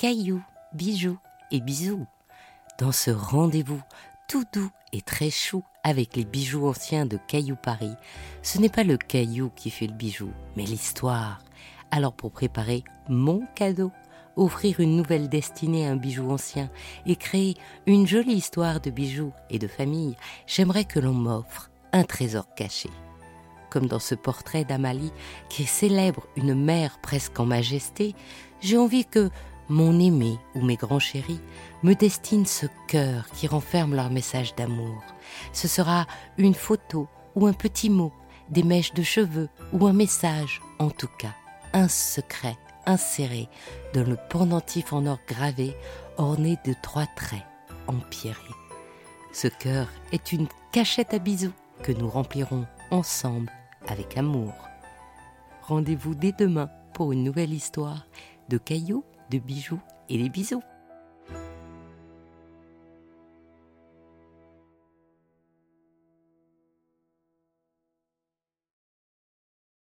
cailloux, bijoux et bisous. Dans ce rendez-vous tout doux et très chou avec les bijoux anciens de Caillou Paris, ce n'est pas le caillou qui fait le bijou, mais l'histoire. Alors pour préparer mon cadeau, offrir une nouvelle destinée à un bijou ancien et créer une jolie histoire de bijoux et de famille, j'aimerais que l'on m'offre un trésor caché. Comme dans ce portrait d'Amalie qui célèbre une mère presque en majesté, j'ai envie que mon aimé ou mes grands chéris me destinent ce cœur qui renferme leur message d'amour. Ce sera une photo ou un petit mot, des mèches de cheveux ou un message, en tout cas, un secret inséré dans le pendentif en or gravé orné de trois traits empierrés. Ce cœur est une cachette à bisous que nous remplirons ensemble avec amour. Rendez-vous dès demain pour une nouvelle histoire de cailloux, de bijoux et des bisous.